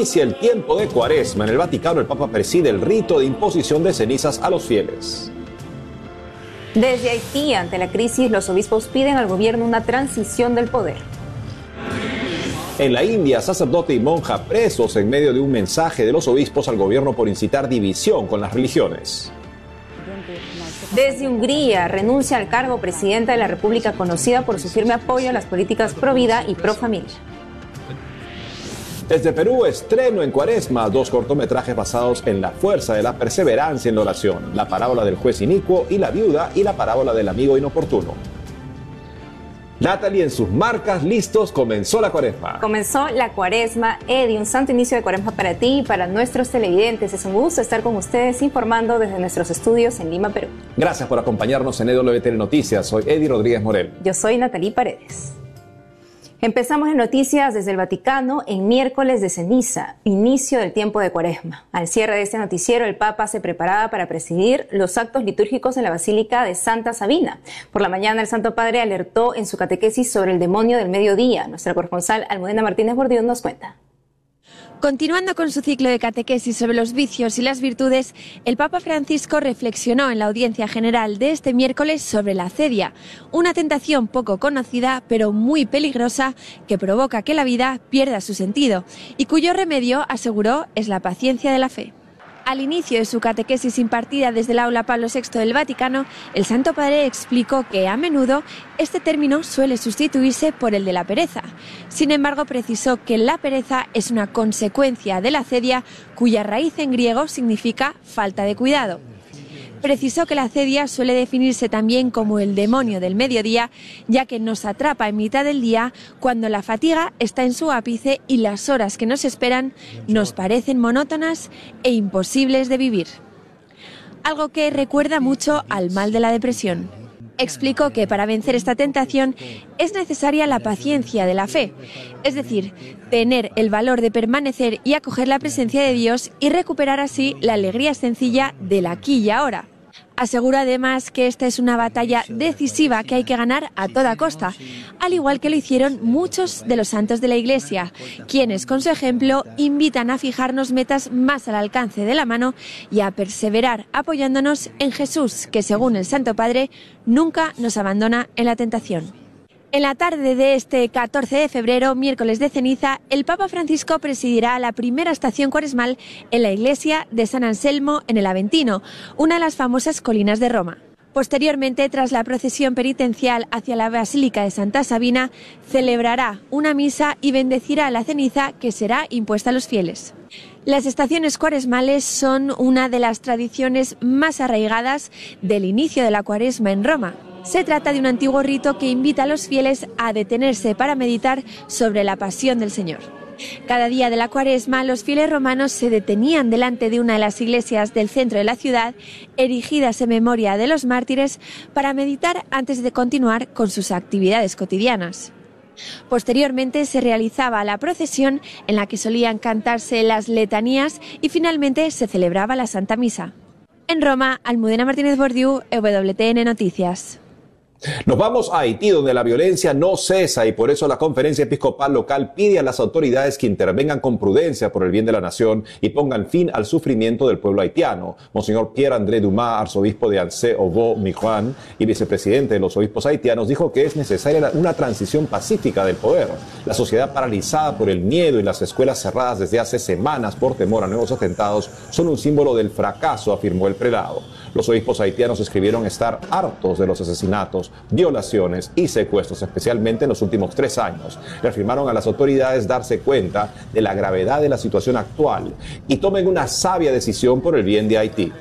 inicia el tiempo de cuaresma. En el Vaticano el Papa preside el rito de imposición de cenizas a los fieles. Desde Haití, ante la crisis, los obispos piden al gobierno una transición del poder. En la India, sacerdote y monja presos en medio de un mensaje de los obispos al gobierno por incitar división con las religiones. Desde Hungría, renuncia al cargo presidenta de la República conocida por su firme apoyo a las políticas pro vida y pro familia. Desde Perú, estreno en Cuaresma dos cortometrajes basados en la fuerza de la perseverancia en la oración, la parábola del juez inicuo y la viuda y la parábola del amigo inoportuno. Natalie, en sus marcas listos, comenzó la cuaresma. Comenzó la cuaresma, Eddie, un santo inicio de cuaresma para ti y para nuestros televidentes. Es un gusto estar con ustedes informando desde nuestros estudios en Lima, Perú. Gracias por acompañarnos en EWTN Noticias. Soy Eddie Rodríguez Morel. Yo soy Natalie Paredes. Empezamos en noticias desde el Vaticano en miércoles de ceniza, inicio del tiempo de cuaresma. Al cierre de este noticiero, el Papa se preparaba para presidir los actos litúrgicos en la Basílica de Santa Sabina. Por la mañana, el Santo Padre alertó en su catequesis sobre el demonio del mediodía. Nuestra corresponsal Almudena Martínez Bordión nos cuenta. Continuando con su ciclo de catequesis sobre los vicios y las virtudes, el Papa Francisco reflexionó en la audiencia general de este miércoles sobre la acedia, una tentación poco conocida pero muy peligrosa que provoca que la vida pierda su sentido y cuyo remedio, aseguró, es la paciencia de la fe. Al inicio de su catequesis impartida desde el aula Pablo VI del Vaticano, el Santo Padre explicó que a menudo este término suele sustituirse por el de la pereza. Sin embargo, precisó que la pereza es una consecuencia de la cedia cuya raíz en griego significa falta de cuidado. Precisó que la cedia suele definirse también como el demonio del mediodía, ya que nos atrapa en mitad del día cuando la fatiga está en su ápice y las horas que nos esperan nos parecen monótonas e imposibles de vivir. Algo que recuerda mucho al mal de la depresión. Explicó que para vencer esta tentación es necesaria la paciencia de la fe, es decir, tener el valor de permanecer y acoger la presencia de Dios y recuperar así la alegría sencilla del aquí y ahora. Asegura además que esta es una batalla decisiva que hay que ganar a toda costa, al igual que lo hicieron muchos de los santos de la Iglesia, quienes con su ejemplo invitan a fijarnos metas más al alcance de la mano y a perseverar apoyándonos en Jesús, que según el Santo Padre nunca nos abandona en la tentación. En la tarde de este 14 de febrero, miércoles de ceniza, el Papa Francisco presidirá la primera estación cuaresmal en la iglesia de San Anselmo en el Aventino, una de las famosas colinas de Roma. Posteriormente, tras la procesión penitencial hacia la Basílica de Santa Sabina, celebrará una misa y bendecirá la ceniza que será impuesta a los fieles. Las estaciones cuaresmales son una de las tradiciones más arraigadas del inicio de la cuaresma en Roma. Se trata de un antiguo rito que invita a los fieles a detenerse para meditar sobre la pasión del Señor. Cada día de la cuaresma, los fieles romanos se detenían delante de una de las iglesias del centro de la ciudad, erigidas en memoria de los mártires, para meditar antes de continuar con sus actividades cotidianas. Posteriormente se realizaba la procesión en la que solían cantarse las letanías y finalmente se celebraba la Santa Misa. En Roma, Almudena Martínez Bordiú, EWTN Noticias. Nos vamos a Haití, donde la violencia no cesa y por eso la conferencia episcopal local pide a las autoridades que intervengan con prudencia por el bien de la nación y pongan fin al sufrimiento del pueblo haitiano. Monseñor Pierre-André Dumas, arzobispo de Ansé, Obo, Mijuan y vicepresidente de los obispos haitianos, dijo que es necesaria una transición pacífica del poder. La sociedad paralizada por el miedo y las escuelas cerradas desde hace semanas por temor a nuevos atentados son un símbolo del fracaso, afirmó el prelado. Los obispos haitianos escribieron estar hartos de los asesinatos, violaciones y secuestros, especialmente en los últimos tres años. Le afirmaron a las autoridades darse cuenta de la gravedad de la situación actual y tomen una sabia decisión por el bien de Haití.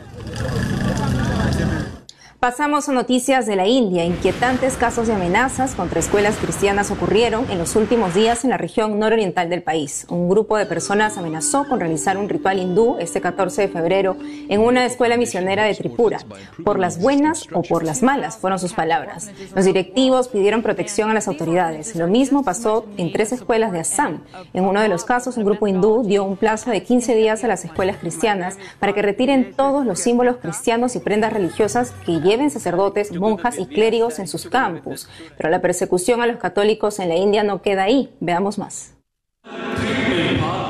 Pasamos a noticias de la India. Inquietantes casos de amenazas contra escuelas cristianas ocurrieron en los últimos días en la región nororiental del país. Un grupo de personas amenazó con realizar un ritual hindú este 14 de febrero en una escuela misionera de Tripura. Por las buenas o por las malas, fueron sus palabras. Los directivos pidieron protección a las autoridades. Lo mismo pasó en tres escuelas de Assam. En uno de los casos, un grupo hindú dio un plazo de 15 días a las escuelas cristianas para que retiren todos los símbolos cristianos y prendas religiosas que lleven sacerdotes, monjas y clérigos en sus campus. Pero la persecución a los católicos en la India no queda ahí. Veamos más.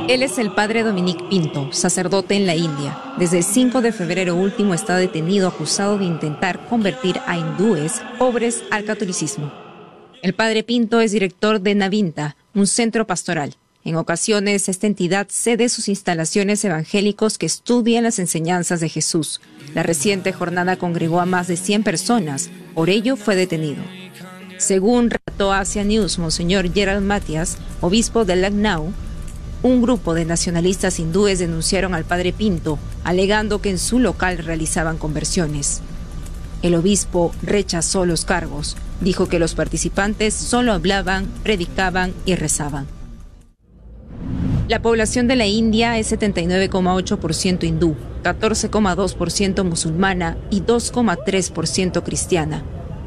Él es el padre Dominique Pinto, sacerdote en la India. Desde el 5 de febrero último está detenido acusado de intentar convertir a hindúes pobres al catolicismo. El padre Pinto es director de Navinta, un centro pastoral. En ocasiones, esta entidad cede sus instalaciones evangélicos que estudian las enseñanzas de Jesús. La reciente jornada congregó a más de 100 personas, por ello fue detenido. Según relató Asia News, Monseñor Gerald Matias, obispo de Lucknow, un grupo de nacionalistas hindúes denunciaron al padre Pinto, alegando que en su local realizaban conversiones. El obispo rechazó los cargos, dijo que los participantes solo hablaban, predicaban y rezaban. La población de la India es 79,8% hindú, 14,2% musulmana y 2,3% cristiana.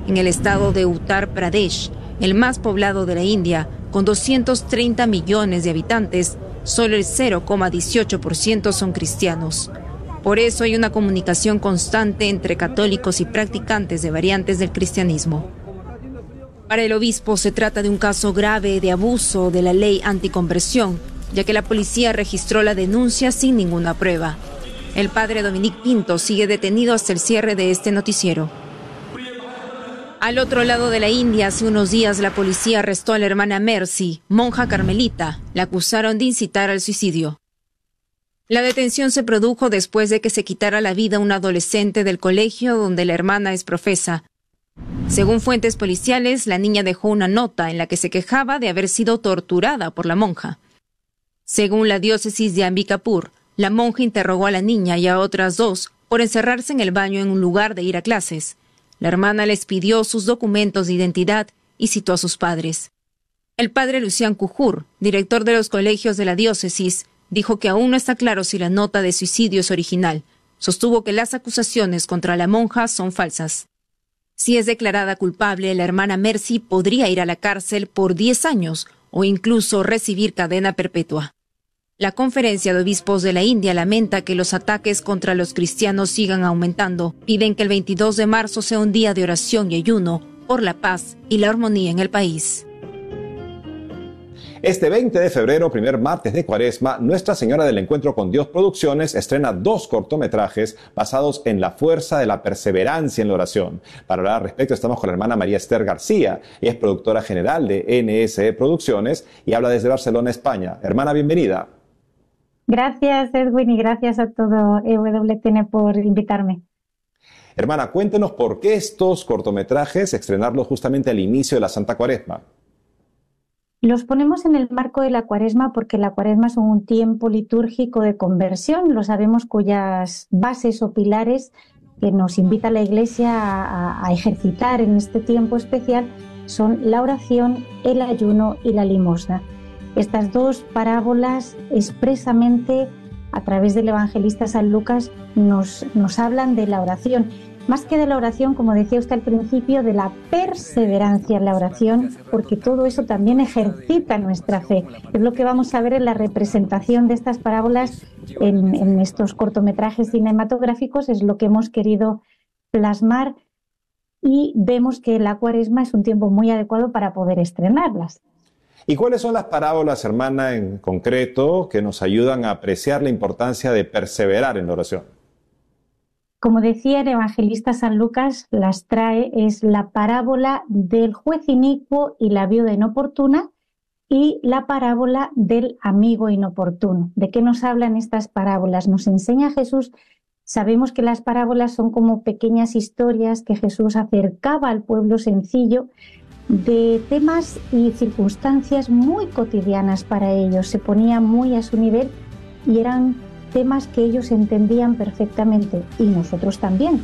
En el estado de Uttar Pradesh, el más poblado de la India, con 230 millones de habitantes, solo el 0,18% son cristianos. Por eso hay una comunicación constante entre católicos y practicantes de variantes del cristianismo. Para el obispo se trata de un caso grave de abuso de la ley anticonversión, ya que la policía registró la denuncia sin ninguna prueba. El padre Dominique Pinto sigue detenido hasta el cierre de este noticiero. Al otro lado de la India, hace unos días la policía arrestó a la hermana Mercy, monja carmelita. La acusaron de incitar al suicidio. La detención se produjo después de que se quitara la vida un adolescente del colegio donde la hermana es profesa. Según fuentes policiales, la niña dejó una nota en la que se quejaba de haber sido torturada por la monja. Según la diócesis de Ambikapur, la monja interrogó a la niña y a otras dos por encerrarse en el baño en un lugar de ir a clases. La hermana les pidió sus documentos de identidad y citó a sus padres. El padre Lucián Cujur, director de los colegios de la diócesis, dijo que aún no está claro si la nota de suicidio es original. Sostuvo que las acusaciones contra la monja son falsas. Si es declarada culpable, la hermana Mercy podría ir a la cárcel por 10 años o incluso recibir cadena perpetua. La Conferencia de Obispos de la India lamenta que los ataques contra los cristianos sigan aumentando. Piden que el 22 de marzo sea un día de oración y ayuno por la paz y la armonía en el país. Este 20 de febrero, primer martes de Cuaresma, Nuestra Señora del Encuentro con Dios Producciones estrena dos cortometrajes basados en la fuerza de la perseverancia en la oración. Para hablar al respecto estamos con la hermana María Esther García. Es productora general de NSE Producciones y habla desde Barcelona, España. Hermana, bienvenida. Gracias, Edwin, y gracias a todo EWTN por invitarme. Hermana, cuéntenos por qué estos cortometrajes estrenarlos justamente al inicio de la Santa Cuaresma. Los ponemos en el marco de la Cuaresma porque la Cuaresma es un tiempo litúrgico de conversión, lo sabemos, cuyas bases o pilares que nos invita la Iglesia a, a ejercitar en este tiempo especial son la oración, el ayuno y la limosna. Estas dos parábolas expresamente a través del evangelista San Lucas nos, nos hablan de la oración. Más que de la oración, como decía usted al principio, de la perseverancia en la oración, porque todo eso también ejercita nuestra fe. Es lo que vamos a ver en la representación de estas parábolas en, en estos cortometrajes cinematográficos, es lo que hemos querido plasmar y vemos que la cuaresma es un tiempo muy adecuado para poder estrenarlas. ¿Y cuáles son las parábolas, hermana, en concreto, que nos ayudan a apreciar la importancia de perseverar en la oración? Como decía el evangelista San Lucas, las trae es la parábola del juez inicuo y la viuda inoportuna y la parábola del amigo inoportuno. ¿De qué nos hablan estas parábolas? Nos enseña Jesús. Sabemos que las parábolas son como pequeñas historias que Jesús acercaba al pueblo sencillo de temas y circunstancias muy cotidianas para ellos. Se ponía muy a su nivel y eran temas que ellos entendían perfectamente y nosotros también.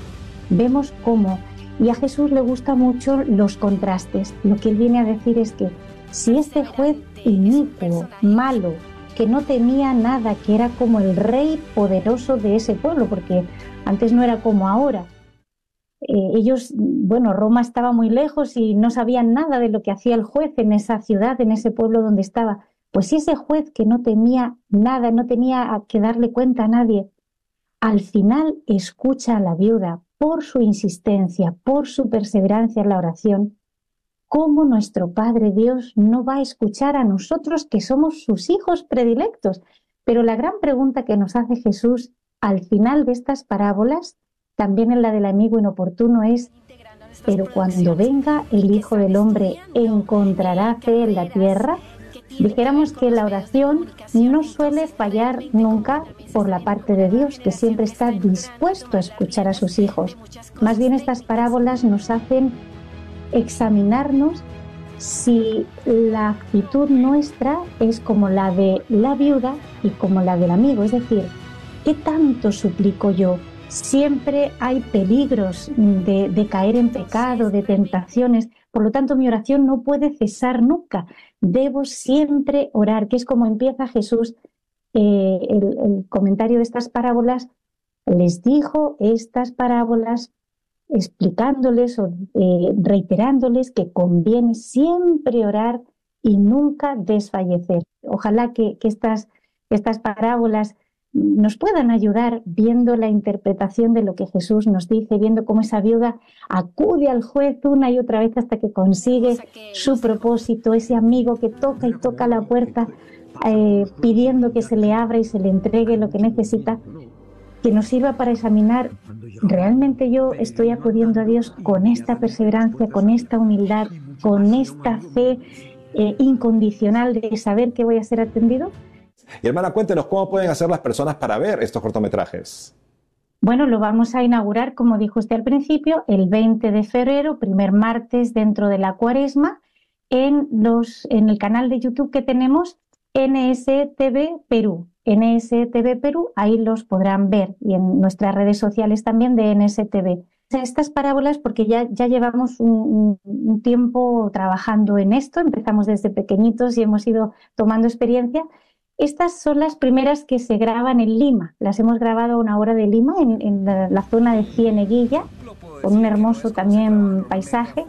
Vemos cómo, y a Jesús le gusta mucho los contrastes. Lo que él viene a decir es que si este juez inicuo, malo, que no temía nada, que era como el rey poderoso de ese pueblo, porque antes no era como ahora, eh, ellos, bueno, Roma estaba muy lejos y no sabían nada de lo que hacía el juez en esa ciudad, en ese pueblo donde estaba. Pues ese juez que no temía nada, no tenía que darle cuenta a nadie, al final escucha a la viuda por su insistencia, por su perseverancia en la oración, ¿cómo nuestro Padre Dios no va a escuchar a nosotros que somos sus hijos predilectos? Pero la gran pregunta que nos hace Jesús al final de estas parábolas, también en la del amigo inoportuno, es, pero cuando venga el Hijo del Hombre, ¿encontrará fe en la tierra? Dijéramos que la oración no suele fallar nunca por la parte de Dios, que siempre está dispuesto a escuchar a sus hijos. Más bien estas parábolas nos hacen examinarnos si la actitud nuestra es como la de la viuda y como la del amigo, es decir, ¿qué tanto suplico yo? Siempre hay peligros de, caer en pecado, de tentaciones, por lo tanto mi oración no puede cesar nunca, debo siempre orar, que es como empieza Jesús eh, el comentario de estas parábolas, les dijo estas parábolas explicándoles o eh, reiterándoles que conviene siempre orar y nunca desfallecer. Ojalá que, estas, estas parábolas nos puedan ayudar viendo la interpretación de lo que Jesús nos dice, viendo cómo esa viuda acude al juez una y otra vez hasta que consigue su propósito, ese amigo que toca y toca la puerta eh, pidiendo que se le abra y se le entregue lo que necesita que nos sirva para examinar, ¿realmente yo estoy acudiendo a Dios con esta perseverancia, con esta humildad, con esta fe eh, incondicional de saber que voy a ser atendido? Y hermana, cuéntenos cómo pueden hacer las personas para ver estos cortometrajes. Bueno, lo vamos a inaugurar, como dijo usted al principio, el 20 de febrero, primer martes dentro de la cuaresma, en, los, en el canal de YouTube que tenemos NSTV Perú. NSTV Perú, ahí los podrán ver y en nuestras redes sociales también de NSTV. Estas parábolas, porque ya, ya llevamos un, tiempo trabajando en esto, empezamos desde pequeñitos y hemos ido tomando experiencia. Estas son las primeras que se graban en Lima. Las hemos grabado a una hora de Lima, en, la, la, zona de Cieneguilla, con un hermoso también paisaje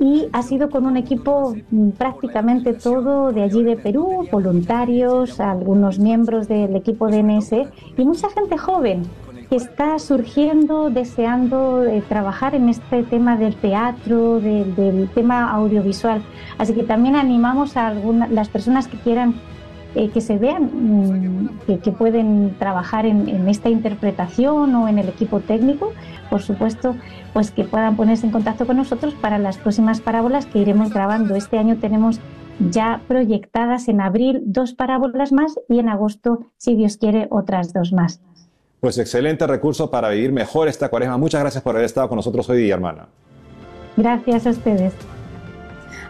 y ha sido con un equipo mm, prácticamente todo de allí de Perú, voluntarios, algunos miembros del equipo de NSE y mucha gente joven que está surgiendo, deseando eh, trabajar en este tema del teatro, del tema audiovisual. Así que también animamos a las personas que quieran eh, que se vean mm, que, pueden trabajar en, en, esta interpretación o en el equipo técnico, por supuesto, pues que puedan ponerse en contacto con nosotros para las próximas parábolas que iremos grabando. Este año tenemos ya proyectadas en abril dos parábolas más y en agosto, si Dios quiere, otras dos más. Pues excelente recurso para vivir mejor esta cuaresma. Muchas gracias por haber estado con nosotros hoy día, hermana. Gracias a ustedes.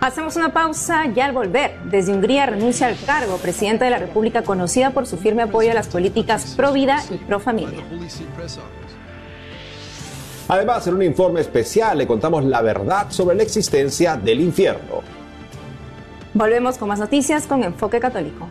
Hacemos una pausa y al volver, desde Hungría renuncia al cargo presidente de la República conocida por su firme apoyo a las políticas pro vida y pro familia. Además, en un informe especial le contamos la verdad sobre la existencia del infierno. Volvemos con más noticias con Enfoque Católico.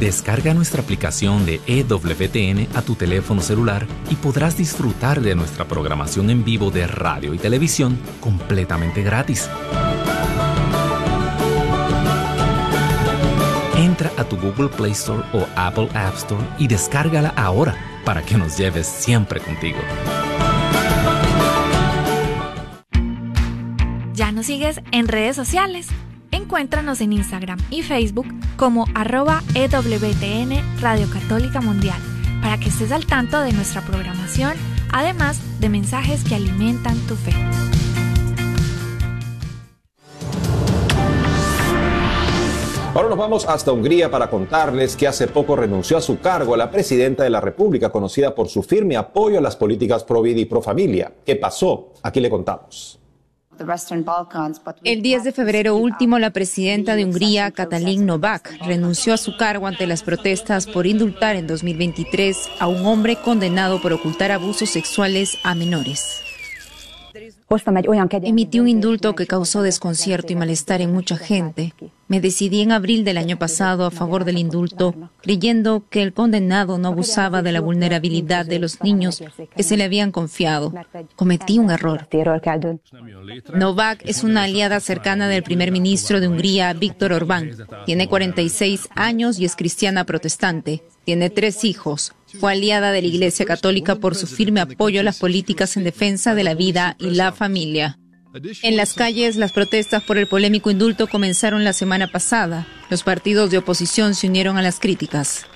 Descarga nuestra aplicación de EWTN a tu teléfono celular y podrás disfrutar de nuestra programación en vivo de radio y televisión completamente gratis. tu Google Play Store o Apple App Store y descárgala ahora para que nos lleves siempre contigo. ¿Ya nos sigues en redes sociales? Encuéntranos en Instagram y Facebook como arroba EWTN Radio Católica Mundial para que estés al tanto de nuestra programación, además de mensajes que alimentan tu fe. Ahora nos vamos hasta Hungría para contarles que hace poco renunció a su cargo a la presidenta de la República, conocida por su firme apoyo a las políticas pro vida y pro familia. ¿Qué pasó? Aquí le contamos. El 10 de febrero último, la presidenta de Hungría, Katalin Novak, renunció a su cargo ante las protestas por indultar en 2023 a un hombre condenado por ocultar abusos sexuales a menores. Emití un indulto que causó desconcierto y malestar en mucha gente. Me decidí en abril del año pasado a favor del indulto, creyendo que el condenado no abusaba de la vulnerabilidad de los niños que se le habían confiado. Cometí un error. Novak es una aliada cercana del primer ministro de Hungría, Víctor Orbán. Tiene 46 años y es cristiana protestante. Tiene tres hijos. Fue aliada de la Iglesia Católica por su firme apoyo a las políticas en defensa de la vida y la familia. En las calles, las protestas por el polémico indulto comenzaron la semana pasada. Los partidos de oposición se unieron a las críticas.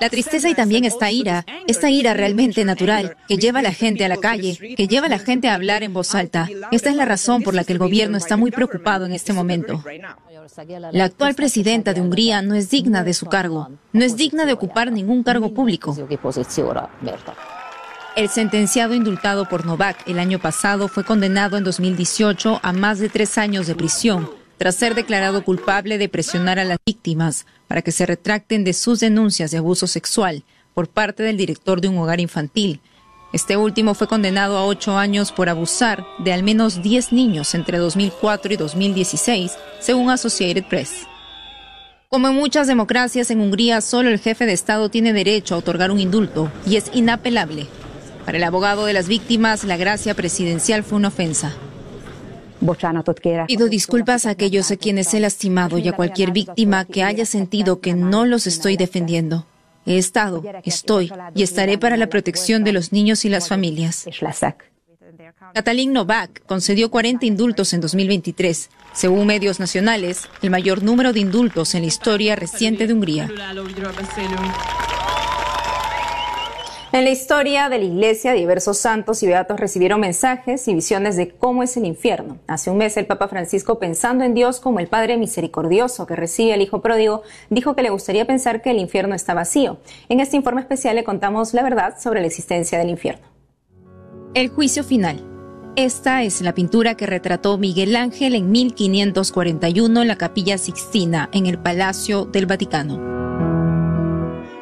La tristeza y también esta ira, esta ira realmente natural, que lleva a la gente a la calle, que lleva a la gente a hablar en voz alta. Esta es la razón por la que el gobierno está muy preocupado en este momento. La actual presidenta de Hungría no es digna de su cargo, no es digna de ocupar ningún cargo público. El sentenciado indultado por Novak el año pasado fue condenado en 2018 a más de tres años de prisión tras ser declarado culpable de presionar a las víctimas para que se retracten de sus denuncias de abuso sexual por parte del director de un hogar infantil. Este último fue condenado a ocho años por abusar de al menos diez niños entre 2004 y 2016, según Associated Press. Como en muchas democracias en Hungría, solo el jefe de Estado tiene derecho a otorgar un indulto y es inapelable. Para el abogado de las víctimas, la gracia presidencial fue una ofensa. Pido disculpas a aquellos a quienes he lastimado y a cualquier víctima que haya sentido que no los estoy defendiendo. He estado, estoy y estaré para la protección de los niños y las familias. Katalin Novak concedió 40 indultos en 2023, según medios nacionales, el mayor número de indultos en la historia reciente de Hungría. En la historia de la Iglesia, diversos santos y beatos recibieron mensajes y visiones de cómo es el infierno. Hace un mes, el Papa Francisco, pensando en Dios como el Padre misericordioso que recibe al Hijo pródigo, dijo que le gustaría pensar que el infierno está vacío. En este informe especial le contamos la verdad sobre la existencia del infierno. El juicio final. Esta es la pintura que retrató Miguel Ángel en 1541 en la Capilla Sixtina, en el Palacio del Vaticano.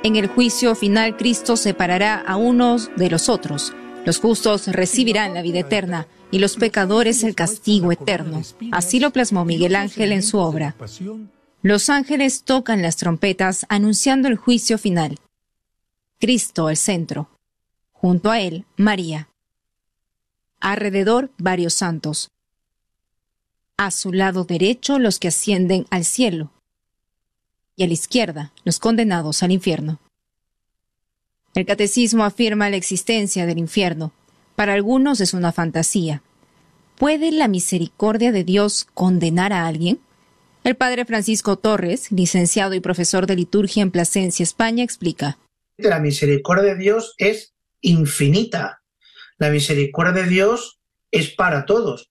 En el juicio final, Cristo separará a unos de los otros. Los justos recibirán la vida eterna y los pecadores el castigo eterno. Así lo plasmó Miguel Ángel en su obra. Los ángeles tocan las trompetas anunciando el juicio final. Cristo al centro. Junto a él, María. Alrededor, varios santos. A su lado derecho, los que ascienden al cielo y a la izquierda los condenados al infierno. El catecismo afirma la existencia del infierno. Para algunos es una fantasía. ¿Puede la misericordia de Dios condenar a alguien? El padre Francisco Torres, licenciado y profesor de liturgia en Plasencia, España, explica. La misericordia de Dios es infinita. La misericordia de Dios es para todos.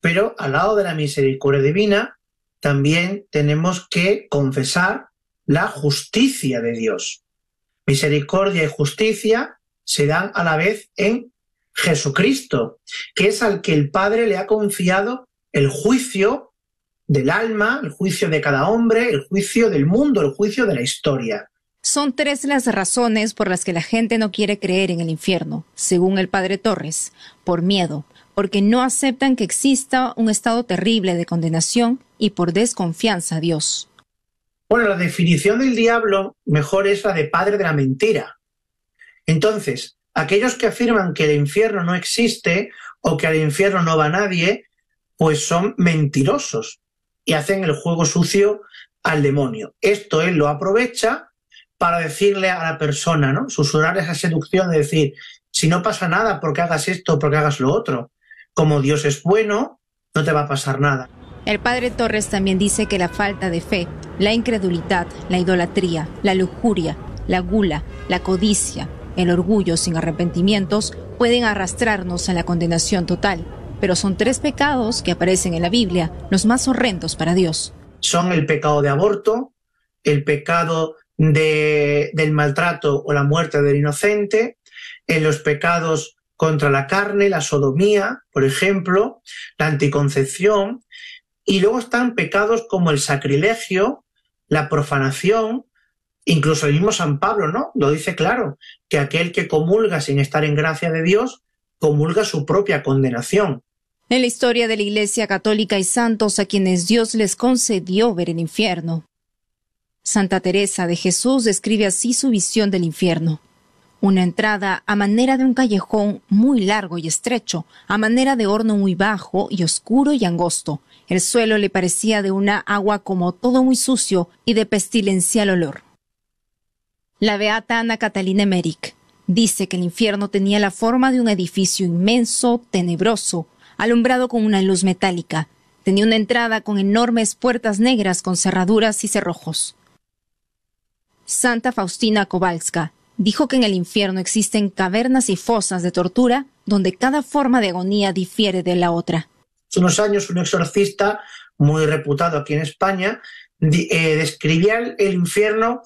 Pero al lado de la misericordia divina también tenemos que confesar la justicia de Dios. Misericordia y justicia se dan a la vez en Jesucristo, que es al que el Padre le ha confiado el juicio del alma, el juicio de cada hombre, el juicio del mundo, el juicio de la historia. Son tres las razones por las que la gente no quiere creer en el infierno, según el padre Torres, por miedo, porque no aceptan que exista un estado terrible de condenación y por desconfianza a Dios. Bueno, la definición del diablo mejor es la de padre de la mentira. Entonces, aquellos que afirman que el infierno no existe o que al infierno no va nadie, pues son mentirosos y hacen el juego sucio al demonio. Esto él lo aprovecha para decirle a la persona, ¿no? Susurrar esa seducción de decir, si no pasa nada porque hagas esto, porque hagas lo otro. Como Dios es bueno, no te va a pasar nada. El padre Torres también dice que la falta de fe, la incredulidad, la idolatría, la lujuria, la gula, la codicia, el orgullo sin arrepentimientos pueden arrastrarnos a la condenación total, pero son tres pecados que aparecen en la Biblia, los más horrendos para Dios. Son el pecado de aborto, el pecado de, del maltrato o la muerte del inocente, en los pecados contra la carne, la sodomía, por ejemplo, la anticoncepción, y luego están pecados como el sacrilegio, la profanación, incluso el mismo San Pablo, ¿no? Lo dice claro, que aquel que comulga sin estar en gracia de Dios, comulga su propia condenación. En la historia de la Iglesia Católica hay santos a quienes Dios les concedió ver el infierno. Santa Teresa de Jesús describe así su visión del infierno. Una entrada a manera de un callejón muy largo y estrecho, a manera de horno muy bajo y oscuro y angosto. El suelo le parecía de una agua como todo muy sucio y de pestilencial olor. La beata Ana Catalina Emmerich dice que el infierno tenía la forma de un edificio inmenso, tenebroso, alumbrado con una luz metálica. Tenía una entrada con enormes puertas negras con cerraduras y cerrojos. Santa Faustina Kowalska dijo que en el infierno existen cavernas y fosas de tortura donde cada forma de agonía difiere de la otra. Hace unos años un exorcista muy reputado aquí en España eh, describía el, infierno,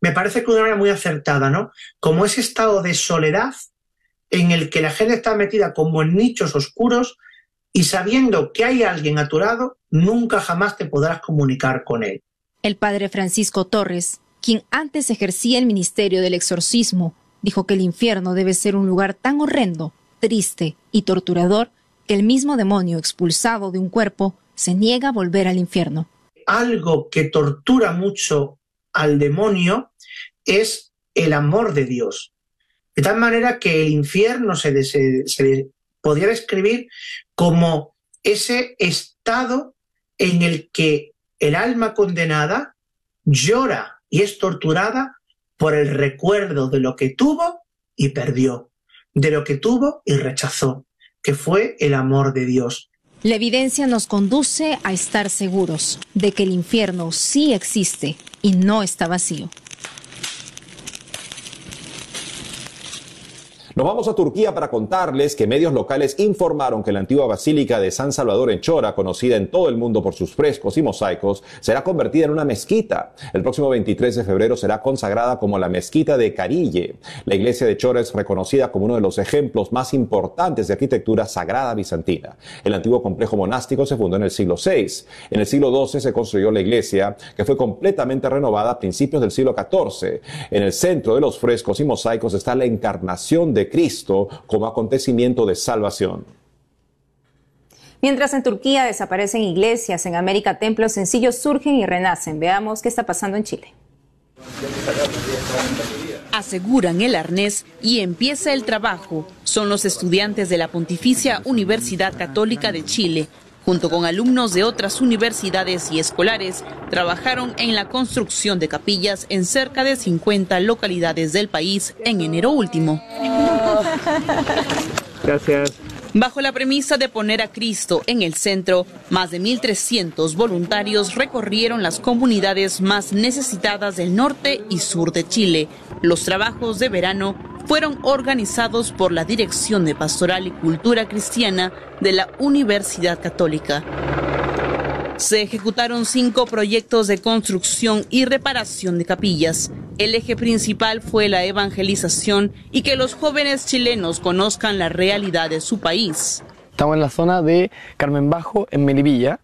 me parece que de una manera muy acertada, ¿no? Como ese estado de soledad en el que la gente está metida como en nichos oscuros y sabiendo que hay alguien a tu lado, nunca jamás te podrás comunicar con él. El padre Francisco Torres quien antes ejercía el ministerio del exorcismo, dijo que el infierno debe ser un lugar tan horrendo, triste y torturador que el mismo demonio expulsado de un cuerpo se niega a volver al infierno. Algo que tortura mucho al demonio es el amor de Dios. De tal manera que el infierno se, se podría describir como ese estado en el que el alma condenada llora y es torturada por el recuerdo de lo que tuvo y perdió, de lo que tuvo y rechazó, que fue el amor de Dios. La evidencia nos conduce a estar seguros de que el infierno sí existe y no está vacío. Nos vamos a Turquía para contarles que medios locales informaron que la antigua basílica de San Salvador en Chora, conocida en todo el mundo por sus frescos y mosaicos, será convertida en una mezquita. El próximo 23 de febrero será consagrada como la mezquita de Carille. La iglesia de Chora es reconocida como uno de los ejemplos más importantes de arquitectura sagrada bizantina. El antiguo complejo monástico se fundó en el siglo VI. En el siglo XII se construyó la iglesia, que fue completamente renovada a principios del siglo XIV. En el centro de los frescos y mosaicos está la encarnación de Cristo como acontecimiento de salvación. Mientras en Turquía desaparecen iglesias, en América templos sencillos surgen y renacen. Veamos qué está pasando en Chile. Aseguran el arnés y empieza el trabajo. Son los estudiantes de la Pontificia Universidad Católica de Chile, junto con alumnos de otras universidades y escolares, trabajaron en la construcción de capillas en cerca de 50 localidades del país en enero último. Gracias. Bajo la premisa de poner a Cristo en el centro, más de 1.300 voluntarios recorrieron las comunidades más necesitadas del norte y sur de Chile. Los trabajos de verano fueron organizados por la Dirección de Pastoral y Cultura Cristiana de la Universidad Católica. Se ejecutaron cinco proyectos de construcción y reparación de capillas. El eje principal fue la evangelización y que los jóvenes chilenos conozcan la realidad de su país. Estamos en la zona de Carmen Bajo, en Melipilla.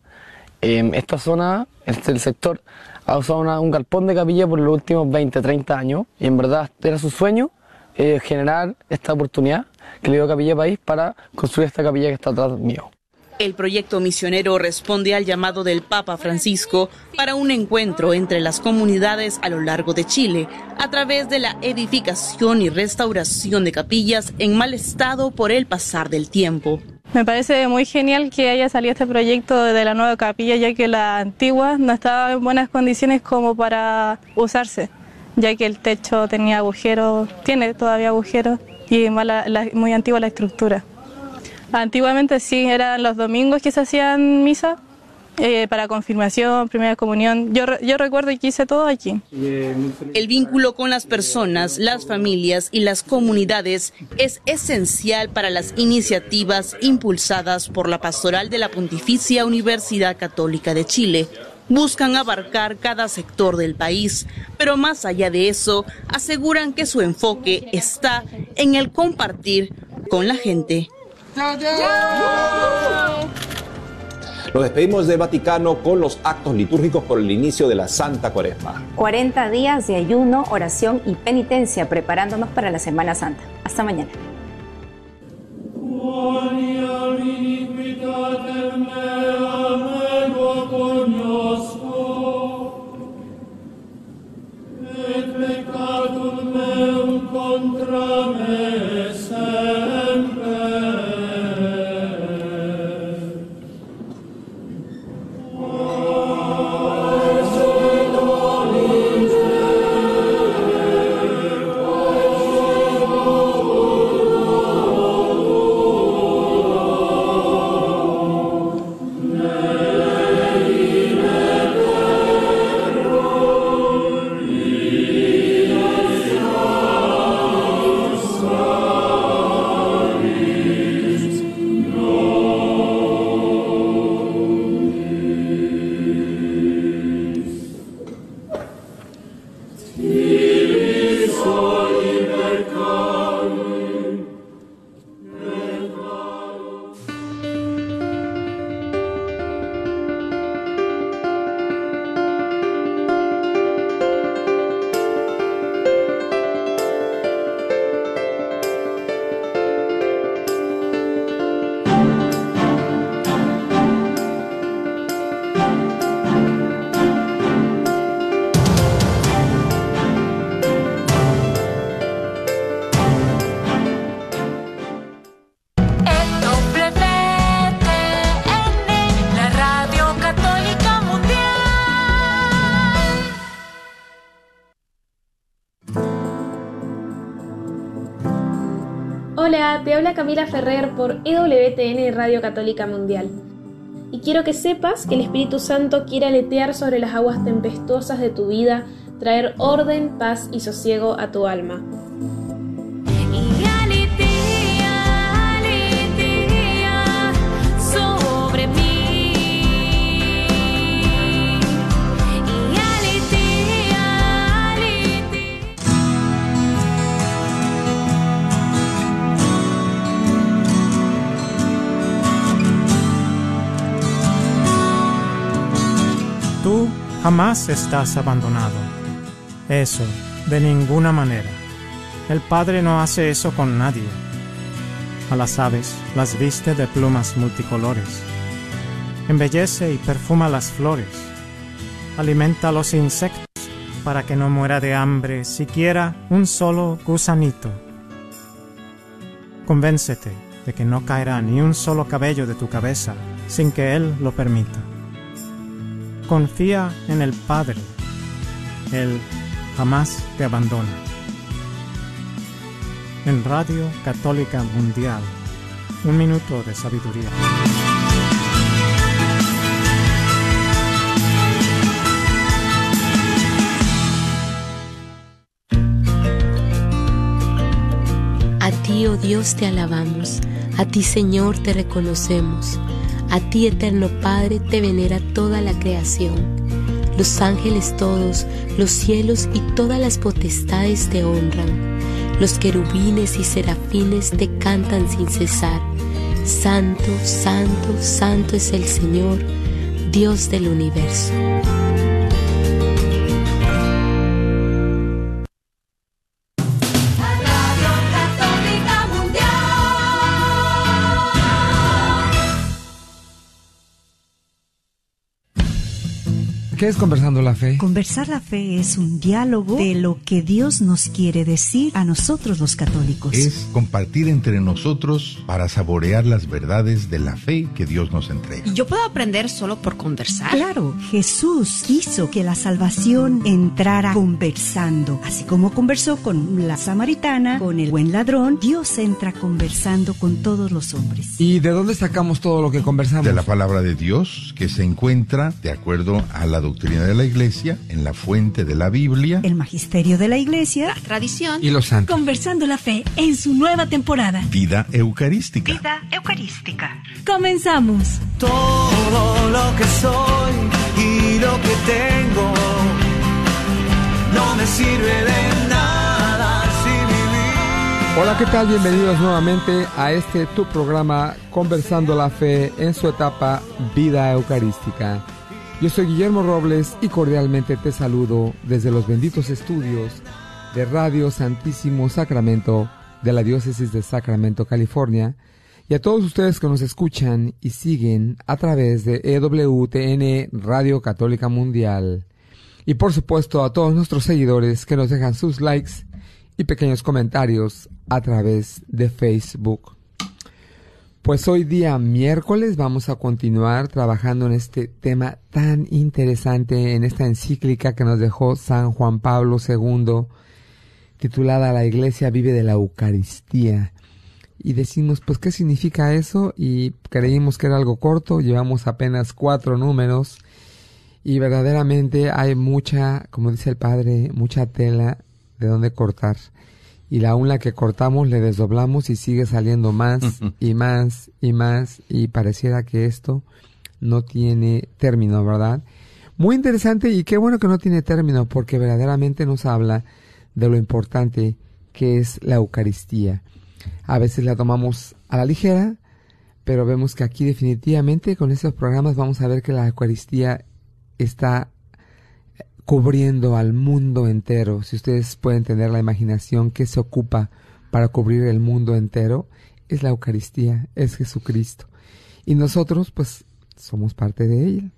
En esta zona, este el sector, ha usado un galpón de capilla por los últimos 20, 30 años y en verdad era su sueño eh, generar esta oportunidad que le dio Capilla País para construir esta capilla que está atrás mío. El proyecto misionero responde al llamado del Papa Francisco para un encuentro entre las comunidades a lo largo de Chile a través de la edificación y restauración de capillas en mal estado por el pasar del tiempo. Me parece muy genial que haya salido este proyecto de la nueva capilla, ya que la antigua no estaba en buenas condiciones como para usarse, ya que el techo tenía agujeros, tiene todavía agujeros y muy antigua la estructura. Antiguamente sí, eran los domingos que se hacían misa eh, para confirmación, primera comunión. Yo, yo recuerdo que hice todo aquí. El vínculo con las personas, las familias y las comunidades es esencial para las iniciativas impulsadas por la Pastoral de la Pontificia Universidad Católica de Chile. Buscan abarcar cada sector del país, pero más allá de eso, aseguran que su enfoque está en el compartir con la gente. Nos despedimos del Vaticano con los actos litúrgicos por el inicio de la Santa Cuaresma. 40 días de ayuno, oración y penitencia preparándonos para la Semana Santa. Hasta mañana. EWTN Radio Católica Mundial. Y quiero que sepas que el Espíritu Santo quiere aletear sobre las aguas tempestuosas de tu vida, traer orden, paz y sosiego a tu alma. Jamás estás abandonado. Eso, de ninguna manera. El Padre no hace eso con nadie. A las aves las viste de plumas multicolores. Embellece y perfuma las flores. Alimenta a los insectos para que no muera de hambre siquiera un solo gusanito. Convéncete de que no caerá ni un solo cabello de tu cabeza sin que Él lo permita. Confía en el Padre. Él jamás te abandona. En Radio Católica Mundial, un minuto de sabiduría. A ti, oh Dios, te alabamos. A ti, Señor, te reconocemos a ti, eterno Padre, te venera toda la creación. Los ángeles todos, los cielos y todas las potestades te honran. Los querubines y serafines te cantan sin cesar. Santo, santo, santo es el Señor, Dios del universo. ¿Qué es conversando la fe? Conversar la fe es un diálogo de lo que Dios nos quiere decir a nosotros los católicos. Es compartir entre nosotros para saborear las verdades de la fe que Dios nos entrega. ¿Y yo puedo aprender solo por conversar? Claro, Jesús quiso que la salvación entrara conversando. Así como conversó con la samaritana, con el buen ladrón, Dios entra conversando con todos los hombres. ¿Y de dónde sacamos todo lo que conversamos? De la palabra de Dios que se encuentra de acuerdo a la doctrina de la iglesia, en la fuente de la Biblia, el magisterio de la iglesia, la tradición y los santos. Conversando la fe en su nueva temporada. Vida Eucarística. Vida Eucarística. Comenzamos. Todo lo que soy y lo que tengo no me sirve de nada sin vivir. Hola, ¿qué tal? Bienvenidos nuevamente a este tu programa Conversando la Fe en su etapa Vida Eucarística. Yo soy Guillermo Robles y cordialmente te saludo desde los benditos estudios de Radio Santísimo Sacramento de la Diócesis de Sacramento, California, y a todos ustedes que nos escuchan y siguen a través de EWTN Radio Católica Mundial, y por supuesto a todos nuestros seguidores que nos dejan sus likes y pequeños comentarios a través de Facebook. Pues hoy día miércoles vamos a continuar trabajando en este tema tan interesante, en esta encíclica que nos dejó San Juan Pablo II, titulada La Iglesia vive de la Eucaristía. Y decimos, pues, ¿qué significa eso? Y creímos que era algo corto, llevamos apenas cuatro números y verdaderamente hay mucha, como dice el padre, mucha tela de donde cortar y la una que cortamos le desdoblamos y sigue saliendo más y más y más y pareciera que esto no tiene término, ¿verdad? Muy interesante y qué bueno que no tiene término porque verdaderamente nos habla de lo importante que es la Eucaristía. A veces la tomamos a la ligera, pero vemos que aquí definitivamente con estos programas vamos a ver que la Eucaristía está cubriendo al mundo entero. Si ustedes pueden tener la imaginación que se ocupa para cubrir el mundo entero, es la Eucaristía, es Jesucristo. Y nosotros, pues, somos parte de ella.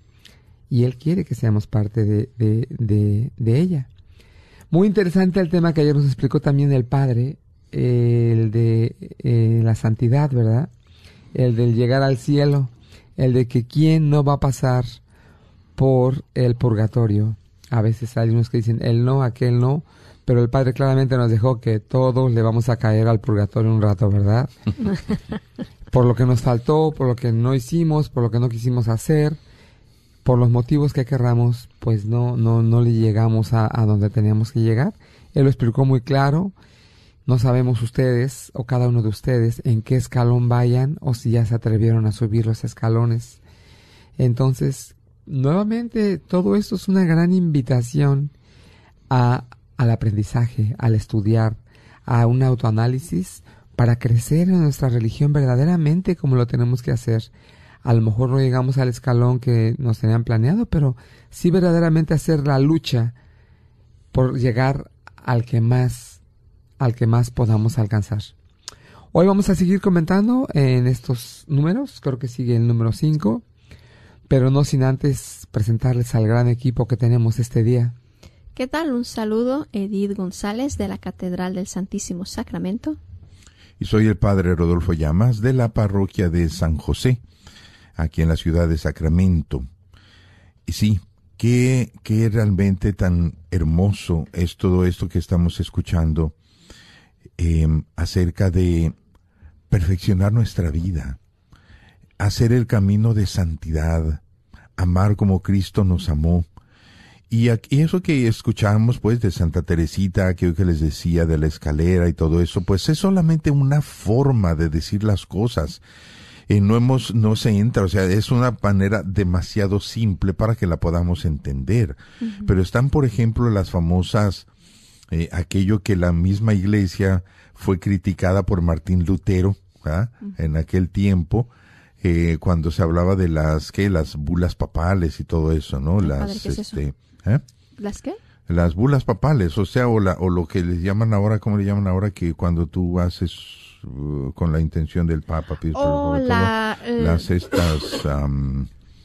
Y Él quiere que seamos parte de, de, de, ella. Muy interesante el tema que ayer nos explicó también el Padre, el de eh, la santidad, ¿verdad? El del llegar al cielo, el de que quién no va a pasar por el purgatorio. A veces hay unos que dicen el no, aquel no, pero el Padre claramente nos dejó que todos le vamos a caer al purgatorio un rato, ¿verdad? por lo que nos faltó, por lo que no hicimos, por lo que no quisimos hacer, por los motivos que querramos, pues no, no, no le llegamos a, a donde teníamos que llegar. Él lo explicó muy claro. No sabemos ustedes o cada uno de ustedes en qué escalón vayan o si ya se atrevieron a subir los escalones. Entonces, nuevamente todo esto es una gran invitación a, al aprendizaje, al estudiar, a un autoanálisis para crecer en nuestra religión verdaderamente como lo tenemos que hacer. A lo mejor no llegamos al escalón que nos tenían planeado, pero sí verdaderamente hacer la lucha por llegar al que más, al que más podamos alcanzar. Hoy vamos a seguir comentando en estos números, creo que sigue el número 5 pero no sin antes presentarles al gran equipo que tenemos este día. ¿Qué tal? Un saludo, Edith González de la Catedral del Santísimo Sacramento. Y soy el Padre Rodolfo Llamas de la parroquia de San José, aquí en la ciudad de Sacramento. Y sí, qué, qué realmente tan hermoso es todo esto que estamos escuchando em, acerca de perfeccionar nuestra vida hacer el camino de santidad, amar como Cristo nos amó. Y, eso que escuchamos pues de Santa Teresita, que que les decía de la escalera y todo eso, pues es solamente una forma de decir las cosas. Eh, no hemos, no se entra, o sea, es una manera demasiado simple para que la podamos entender. Pero están, por ejemplo, las famosas, eh, aquello que la misma iglesia fue criticada por Martín Lutero, en aquel tiempo, eh, cuando se hablaba de las que las bulas papales y todo eso, ¿no? Las este, ¿eh? ¿Las qué? Las bulas papales, o sea, o, la, o lo que les llaman ahora, ¿cómo le llaman ahora? Que cuando tú haces uh, con la intención del Papa, oh, la, las estas,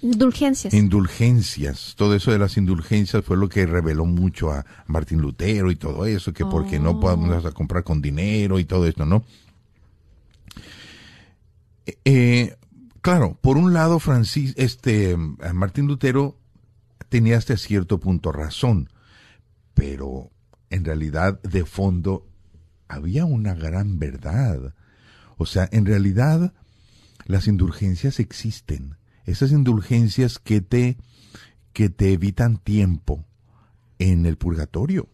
Indulgencias. Indulgencias. Todo eso de las indulgencias fue lo que reveló mucho a Martín Lutero y todo eso, que porque no podemos comprar con dinero y todo esto, ¿no? Eh, claro, por un lado, Francis, este, Martín Lutero tenía hasta cierto punto razón, pero en realidad de fondo había una gran verdad. O sea, en realidad las indulgencias existen. Esas indulgencias que te, que te evitan tiempo en el purgatorio.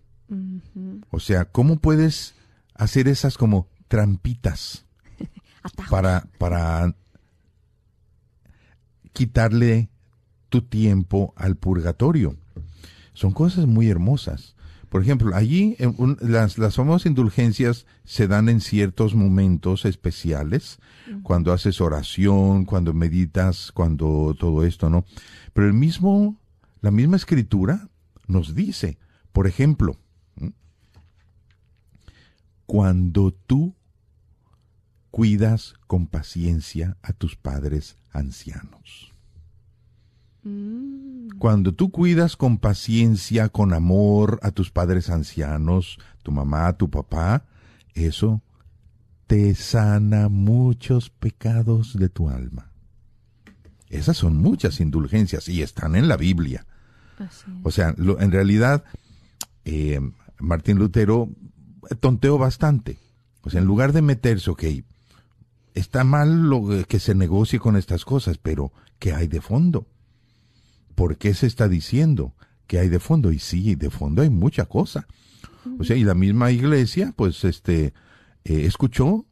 O sea, ¿cómo puedes hacer esas como trampitas para, para quitarle tu tiempo al purgatorio? Son cosas muy hermosas. Por ejemplo, allí las, las famosas indulgencias se dan en ciertos momentos especiales, cuando haces oración, cuando meditas, cuando todo esto, ¿no? Pero el mismo, la misma escritura nos dice, por ejemplo, cuando tú cuidas con paciencia a tus padres ancianos. Mm. Cuando tú cuidas con paciencia, con amor a tus padres ancianos, tu mamá, tu papá, eso te sana muchos pecados de tu alma. Esas son muchas indulgencias y están en la Biblia. O sea, en realidad, eh, Martín Lutero tonteó bastante. O sea, en lugar de meterse, ok, está mal lo que se negocie con estas cosas, pero ¿qué hay de fondo? ¿por qué se está diciendo que hay de fondo? Y sí, de fondo hay mucha cosa. O sea, y la misma iglesia, pues, este, eh, escuchó,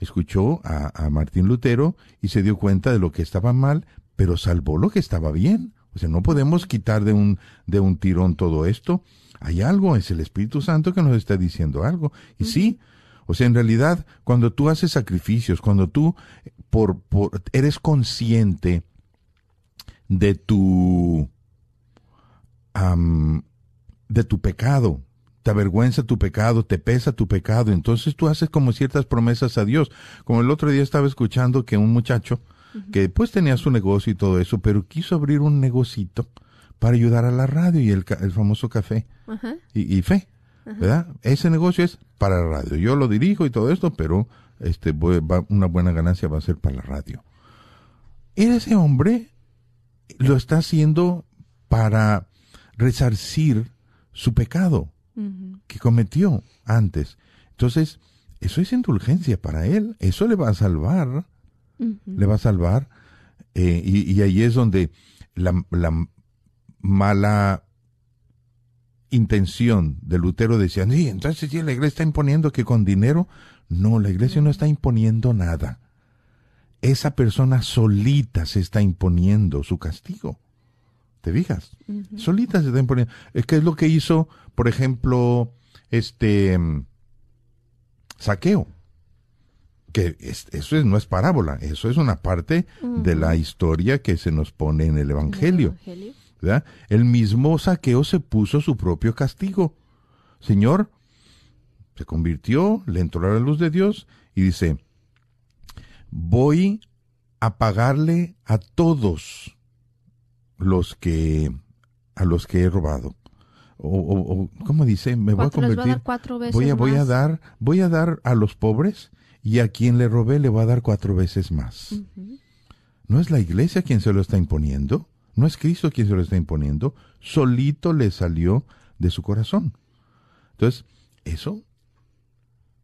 escuchó a, a, Martín Lutero y se dio cuenta de lo que estaba mal, pero salvó lo que estaba bien. O sea, no podemos quitar de un, de un tirón todo esto. Hay algo, es el Espíritu Santo que nos está diciendo algo. Y sí, o sea, en realidad, cuando tú haces sacrificios, cuando tú por, por, eres consciente de tu de tu pecado. Te avergüenza tu pecado, te pesa tu pecado. Entonces tú haces como ciertas promesas a Dios. Como el otro día estaba escuchando que un muchacho, que pues tenía su negocio y todo eso, pero quiso abrir un negocito para ayudar a la radio y el, el famoso café y, y, fe. ¿Verdad? Ese negocio es para la radio. Yo lo dirijo y todo esto, pero este, una buena ganancia va a ser para la radio. Ese hombre lo está haciendo para resarcir su pecado que cometió antes. Entonces, eso es indulgencia para él, eso le va a salvar, le va a salvar, eh, y, ahí es donde la, mala intención de Lutero decía, sí, entonces sí, la iglesia está imponiendo que con dinero, no, la iglesia no está imponiendo nada esa persona solita se está imponiendo su castigo. ¿Te fijas? Solita se está imponiendo. ¿Qué es lo que hizo, por ejemplo, este saqueo? Que eso no es parábola, eso es una parte de la historia que se nos pone en el Evangelio. El mismo saqueo se puso su propio castigo. Señor, se convirtió, le entró a la luz de Dios y dice, voy a pagarle a todos los que a los que he robado. O, o, ¿cómo dice? Me voy a convertir. voy a, voy a dar, voy a dar a los pobres y a quien le robé le voy a dar cuatro veces más. No es la iglesia quien se lo está imponiendo, no es Cristo quien se lo está imponiendo, solito le salió de su corazón. Entonces, eso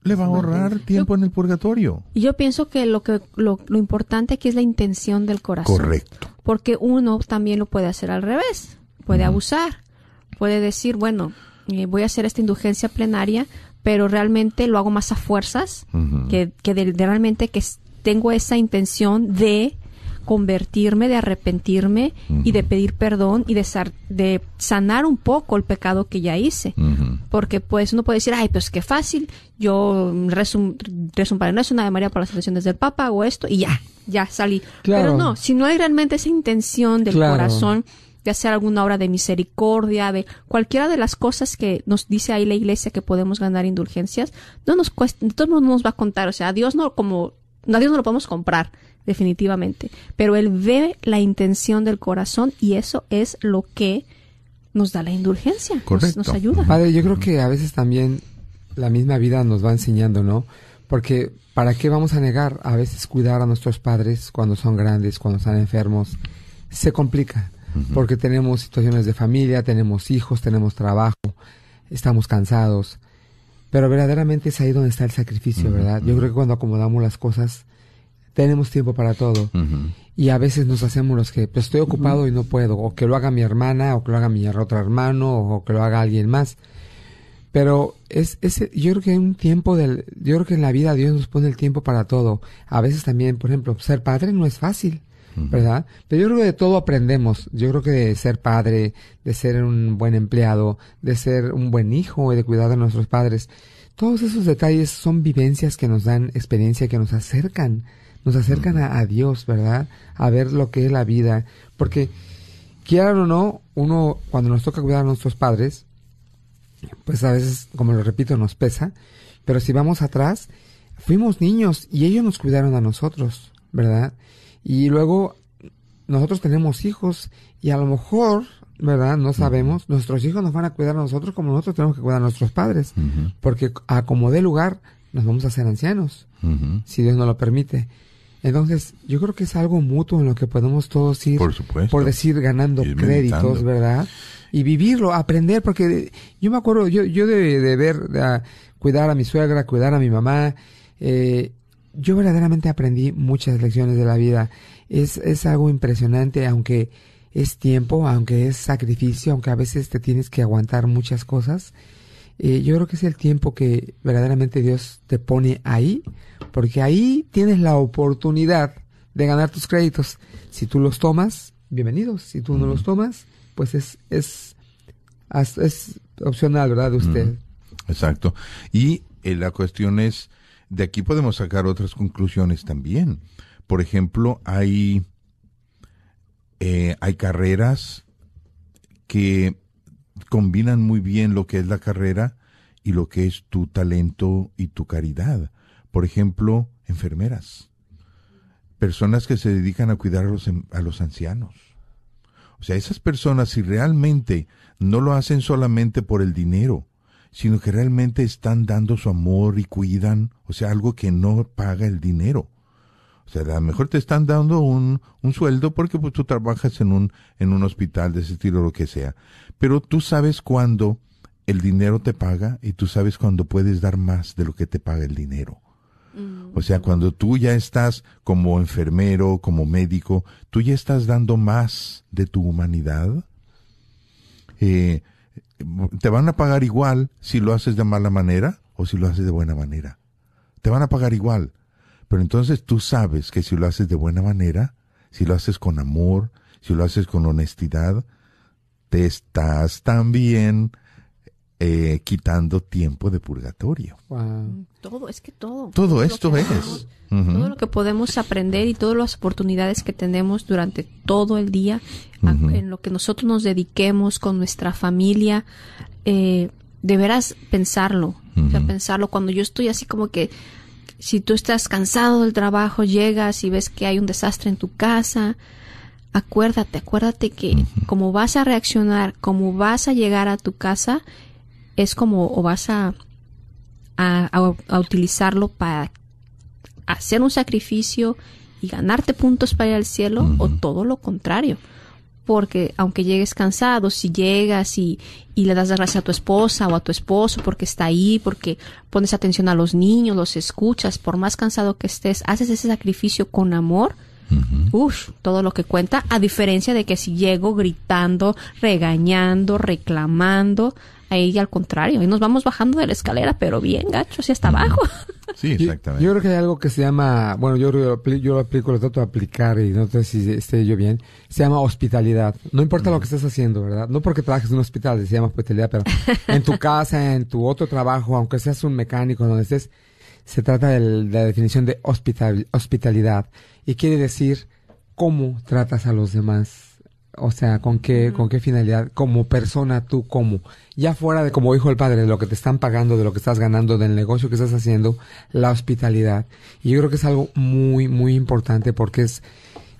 le va a ahorrar tiempo en el purgatorio. Yo pienso que lo que lo, importante aquí es la intención del corazón. Correcto. Porque uno también lo puede hacer al revés, puede abusar, puede decir, bueno, eh, voy a hacer esta indulgencia plenaria, pero realmente lo hago más a fuerzas, que, que realmente que tengo esa intención de convertirme, de arrepentirme y de pedir perdón y de, de, sanar un poco el pecado que ya hice. Porque pues uno puede decir, ay, pues qué fácil, yo rezo un, Padre Nuestro, una de María por las oraciones del Papa, hago esto y ya, ya salí. Pero no, si no hay realmente esa intención del corazón de hacer alguna obra de misericordia, de cualquiera de las cosas que nos dice ahí la iglesia que podemos ganar indulgencias, no nos cuesta, todo nos va a contar, o sea, Dios no como a Dios no lo podemos comprar, definitivamente, pero Él ve la intención del corazón y eso es lo que nos da la indulgencia, nos, nos, ayuda. Padre, yo creo que a veces también la misma vida nos va enseñando, ¿no? Porque ¿para qué vamos a negar a veces cuidar a nuestros padres cuando son grandes, cuando están enfermos? Se complica, porque tenemos situaciones de familia, tenemos hijos, tenemos trabajo, estamos cansados. Pero verdaderamente es ahí donde está el sacrificio, ¿verdad? Yo creo que cuando acomodamos las cosas, tenemos tiempo para todo. Y a veces nos hacemos los que pues, estoy ocupado y no puedo, o que lo haga mi hermana, o que lo haga mi otro hermano, o que lo haga alguien más. Pero es, ese yo creo que hay un tiempo del, yo creo que en la vida Dios nos pone el tiempo para todo. A veces también, por ejemplo, ser padre no es fácil, ¿verdad? Pero yo creo que de todo aprendemos. Yo creo que de ser padre, de ser un buen empleado, de ser un buen hijo y de cuidar de nuestros padres, todos esos detalles son vivencias que nos dan experiencia, que nos acercan, nos acercan a, a, Dios, ¿verdad? A ver lo que es la vida. Porque, quieran o no, uno, cuando nos toca cuidar a nuestros padres, pues a veces, como lo repito, nos pesa, pero si vamos atrás, fuimos niños y ellos nos cuidaron a nosotros, ¿verdad? Y luego nosotros tenemos hijos y a lo mejor, ¿verdad? No sabemos, nuestros hijos nos van a cuidar a nosotros como nosotros tenemos que cuidar a nuestros padres, porque a como dé lugar nos vamos a hacer ancianos, si Dios nos lo permite. Entonces, yo creo que es algo mutuo en lo que podemos todos ir, por, por decir, ganando créditos, ¿verdad? y vivirlo, aprender, porque yo me acuerdo, yo, yo de, de ver, de, cuidar a mi suegra, cuidar a mi mamá, eh, yo verdaderamente aprendí muchas lecciones de la vida. Es, es algo impresionante, aunque es tiempo, aunque es sacrificio, aunque a veces te tienes que aguantar muchas cosas. Eh, yo creo que es el tiempo que verdaderamente Dios te pone ahí, porque ahí tienes la oportunidad de ganar tus créditos. Si tú los tomas, bienvenidos. Si tú no los tomas, pues es, es, es opcional, ¿verdad? De usted. Exacto. Y eh, la cuestión es, de aquí podemos sacar otras conclusiones también. Por ejemplo, hay, eh, hay carreras que combinan muy bien lo que es la carrera y lo que es tu talento y tu caridad. Por ejemplo, enfermeras, personas que se dedican a cuidar a los, a los ancianos, o sea, esas personas si realmente no lo hacen solamente por el dinero, sino que realmente están dando su amor y cuidan, o sea, algo que no paga el dinero. O sea, a lo mejor te están dando un, un sueldo porque pues, tú trabajas en un, en un hospital de ese estilo o lo que sea. Pero tú sabes cuándo el dinero te paga y tú sabes cuándo puedes dar más de lo que te paga el dinero. O sea, cuando tú ya estás como enfermero, como médico, tú ya estás dando más de tu humanidad. Eh, te van a pagar igual si lo haces de mala manera o si lo haces de buena manera. Te van a pagar igual. Pero entonces tú sabes que si lo haces de buena manera, si lo haces con amor, si lo haces con honestidad, te estás también eh, quitando tiempo de purgatorio. Todo, es que todo. Todo, esto es. Todo lo que podemos aprender y todas las oportunidades que tenemos durante todo el día, en lo que nosotros nos dediquemos con nuestra familia, eh, deberás pensarlo. O sea, pensarlo cuando yo estoy así como que si tú estás cansado del trabajo, llegas y ves que hay un desastre en tu casa, acuérdate, acuérdate que como vas a reaccionar, como vas a llegar a tu casa, es como o vas a, a, utilizarlo para hacer un sacrificio y ganarte puntos para ir al cielo o todo lo contrario. Porque aunque llegues cansado, si llegas y, y le das las gracias a tu esposa o a tu esposo porque está ahí, porque pones atención a los niños, los escuchas, por más cansado que estés, haces ese sacrificio con amor, Uf, todo lo que cuenta, a diferencia de que si llego gritando, regañando, reclamando, Ahí al contrario, y nos vamos bajando de la escalera, pero bien, gacho, y hasta abajo. Sí, exactamente. Yo, creo que hay algo que se llama, bueno, yo, yo lo aplico, lo trato de aplicar y no sé si esté yo bien, se llama hospitalidad. No importa lo que estés haciendo, ¿verdad? No porque trabajes en un hospital, se llama hospitalidad, pero en tu casa, en tu otro trabajo, aunque seas un mecánico, donde estés, se trata de la definición de hospital, hospitalidad. Y quiere decir cómo tratas a los demás o sea, con qué, con qué finalidad, como persona tú, como, ya fuera de, como dijo el padre, de lo que te están pagando, de lo que estás ganando, del negocio que estás haciendo, la hospitalidad. Y yo creo que es algo muy, muy importante porque es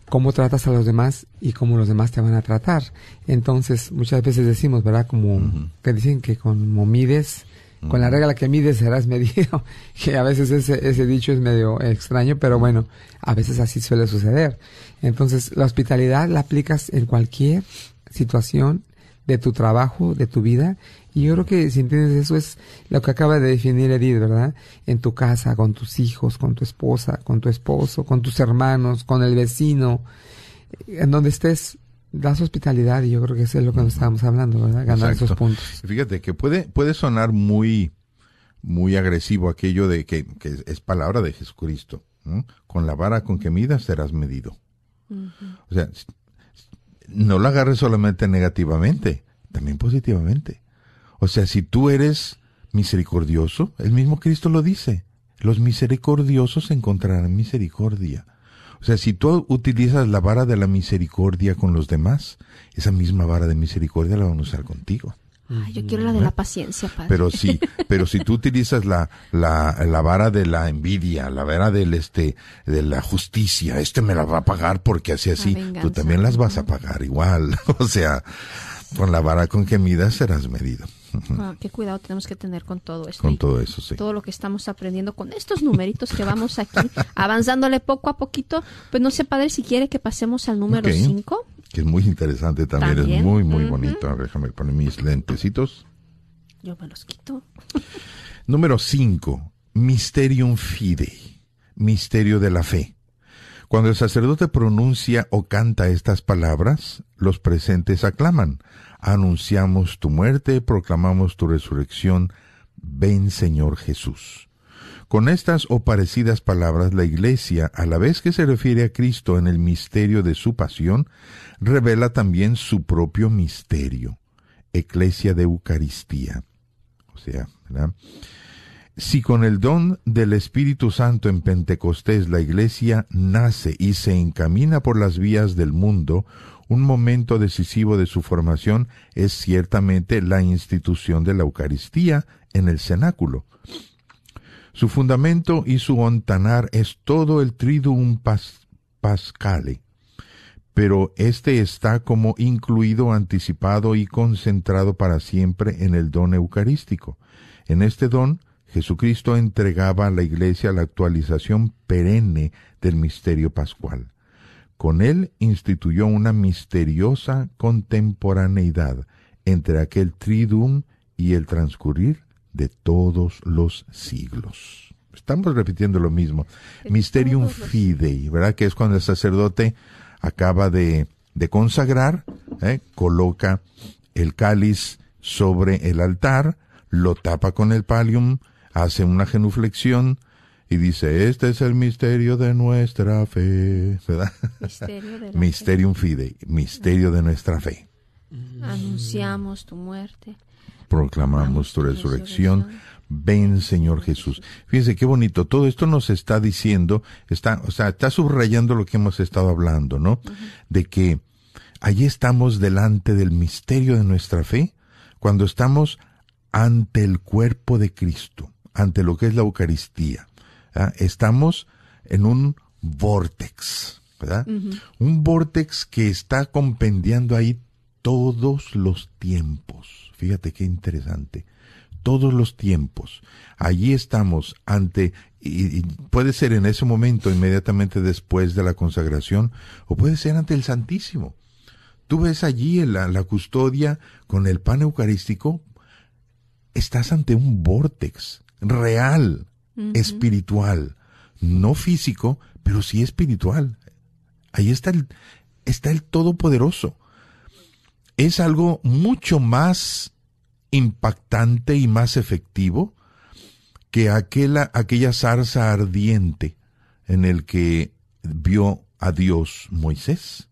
cómo tratas a los demás y cómo los demás te van a tratar. Entonces, muchas veces decimos, ¿verdad? Como, que dicen que como mides, con la regla que mides serás medido, que a veces ese, ese dicho es medio extraño, pero bueno, a veces así suele suceder. Entonces, la hospitalidad la aplicas en cualquier situación de tu trabajo, de tu vida, y yo creo que si entiendes eso es lo que acaba de definir Edith, ¿verdad? En tu casa, con tus hijos, con tu esposa, con tu esposo, con tus hermanos, con el vecino, en donde estés, das hospitalidad y yo creo que eso es lo que nos estábamos hablando, ¿verdad? Ganar esos puntos. Fíjate que puede, puede sonar muy, muy agresivo aquello de que, que es palabra de Jesucristo. Con la vara con que midas serás medido. O sea, no la agarres solamente negativamente, también positivamente. O sea, si tú eres misericordioso, el mismo Cristo lo dice, los misericordiosos encontrarán misericordia. O sea, si tú utilizas la vara de la misericordia con los demás, esa misma vara de misericordia la van a usar contigo. Ay, yo quiero la de la paciencia, padre. Pero sí, pero si tú utilizas la, la, la vara de la envidia, la vara del este, de la justicia, este me la va a pagar porque así así, tú también las vas a pagar igual. o sea, con la vara con que midas serás medido. Ah, qué cuidado tenemos que tener con todo esto. Con todo eso, sí. Todo lo que estamos aprendiendo con estos numeritos que vamos aquí, avanzándole poco a poquito. Pues no sé, padre, si quiere que pasemos al número 5 que es muy interesante también, es muy, muy bonito. Déjame poner mis lentecitos. Yo me los quito. Número 5. Mysterium Fidei, misterio de la fe. Cuando el sacerdote pronuncia o canta estas palabras, los presentes aclaman. Anunciamos tu muerte, proclamamos tu resurrección. Ven Señor Jesús. Con estas o parecidas palabras, la Iglesia, a la vez que se refiere a Cristo en el misterio de su pasión, revela también su propio misterio, Eclesia de Eucaristía. O sea, ¿verdad? Si con el don del Espíritu Santo en Pentecostés la Iglesia nace y se encamina por las vías del mundo, un momento decisivo de su formación es ciertamente la institución de la Eucaristía en el cenáculo, su fundamento y su ontanar es todo el triduum pascale, pero éste está como incluido, anticipado y concentrado para siempre en el don eucarístico. En este don, Jesucristo entregaba a la Iglesia la actualización perenne del misterio pascual. Con él instituyó una misteriosa contemporaneidad entre aquel triduum y el transcurrir de todos los siglos. Estamos repitiendo lo mismo. Mysterium Fidei, ¿verdad? Que es cuando el sacerdote acaba de, de consagrar, ¿eh? coloca el cáliz sobre el altar, lo tapa con el palium, hace una genuflexión y dice, este es el misterio de nuestra fe, ¿verdad? Mysterium Fidei, misterio de nuestra fe. Anunciamos tu muerte proclamamos tu resurrección. Ven, Señor Jesús. Fíjense qué bonito. Todo esto nos está diciendo, está, o sea, está subrayando lo que hemos estado hablando, ¿no? De que allí estamos delante del misterio de nuestra fe, cuando estamos ante el cuerpo de Cristo, ante lo que es la Eucaristía. Estamos en un vortex, ¿verdad? Un vortex que está compendiando ahí todos los tiempos Fíjate qué interesante. Todos los tiempos. Allí estamos ante, y, puede ser en ese momento, inmediatamente después de la consagración, o puede ser ante el Santísimo. Tú ves allí en la, custodia con el pan eucarístico, estás ante un vortex real, espiritual, no físico, pero sí espiritual. Ahí está el, está el Todopoderoso es algo mucho más impactante y más efectivo que aquella, aquella zarza ardiente en el que vio a Dios Moisés.